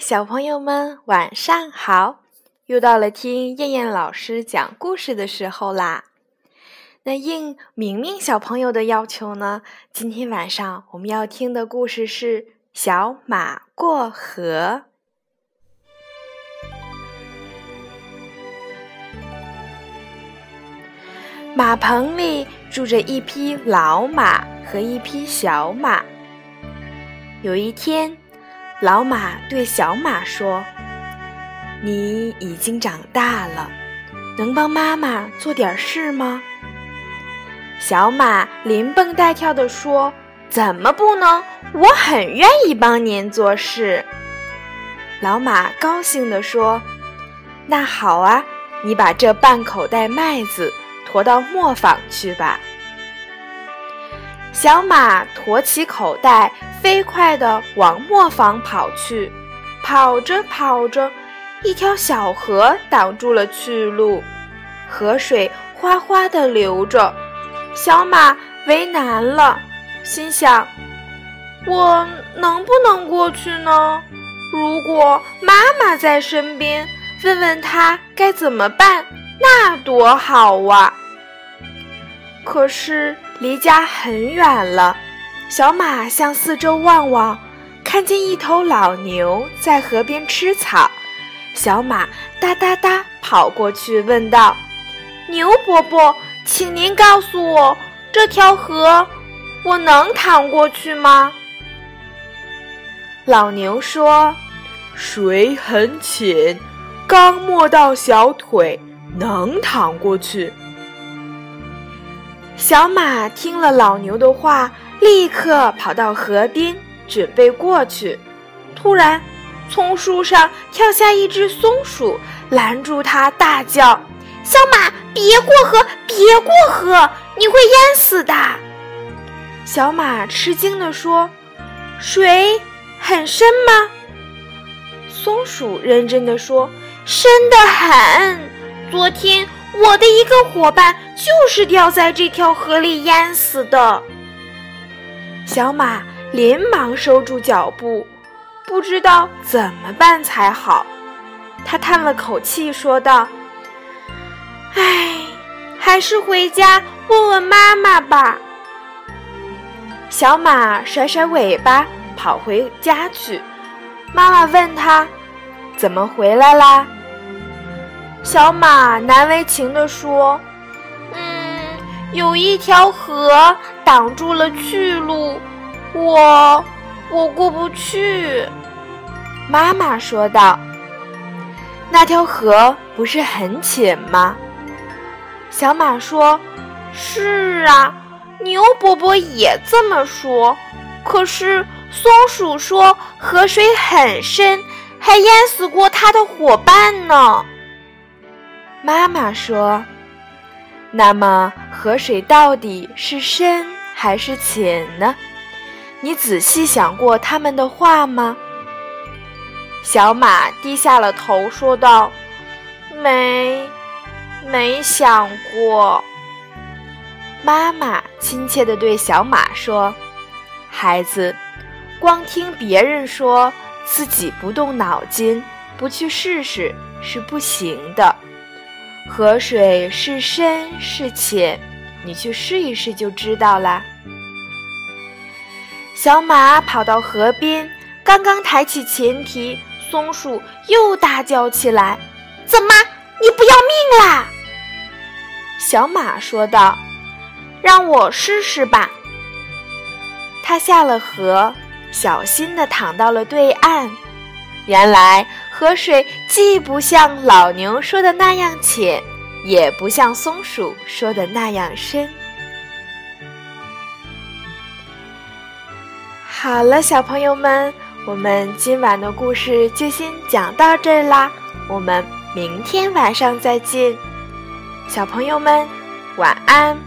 小朋友们，晚上好！又到了听燕燕老师讲故事的时候啦。那应明明小朋友的要求呢，今天晚上我们要听的故事是《小马过河》。马棚里住着一匹老马和一匹小马。有一天，老马对小马说：“你已经长大了，能帮妈妈做点事吗？”小马连蹦带跳地说：“怎么不能？我很愿意帮您做事。”老马高兴地说：“那好啊，你把这半口袋麦子。”驮到磨坊去吧。小马驮起口袋，飞快地往磨坊跑去。跑着跑着，一条小河挡住了去路，河水哗哗地流着。小马为难了，心想：我能不能过去呢？如果妈妈在身边，问问她该怎么办，那多好啊！可是离家很远了，小马向四周望望，看见一头老牛在河边吃草。小马哒哒哒跑过去问道：“牛伯伯，请您告诉我，这条河我能淌过去吗？”老牛说：“水很浅，刚没到小腿，能淌过去。”小马听了老牛的话，立刻跑到河边，准备过去。突然，从树上跳下一只松鼠，拦住它，大叫：“小马，别过河，别过河，你会淹死的！”小马吃惊地说：“水很深吗？”松鼠认真地说：“深得很。昨天。”我的一个伙伴就是掉在这条河里淹死的。小马连忙收住脚步，不知道怎么办才好。他叹了口气，说道：“唉，还是回家问问妈妈吧。”小马甩甩尾巴，跑回家去。妈妈问他：“怎么回来啦？”小马难为情地说：“嗯，有一条河挡住了去路，我我过不去。”妈妈说道：“那条河不是很浅吗？”小马说：“是啊，牛伯伯也这么说。可是松鼠说河水很深，还淹死过它的伙伴呢。”妈妈说：“那么河水到底是深还是浅呢？你仔细想过他们的话吗？”小马低下了头，说道：“没，没想过。”妈妈亲切地对小马说：“孩子，光听别人说，自己不动脑筋，不去试试是不行的。”河水是深是浅，你去试一试就知道啦。小马跑到河边，刚刚抬起前蹄，松鼠又大叫起来：“怎么，你不要命啦？”小马说道：“让我试试吧。”他下了河，小心地躺到了对岸。原来。河水既不像老牛说的那样浅，也不像松鼠说的那样深。好了，小朋友们，我们今晚的故事就先讲到这儿啦，我们明天晚上再见，小朋友们晚安。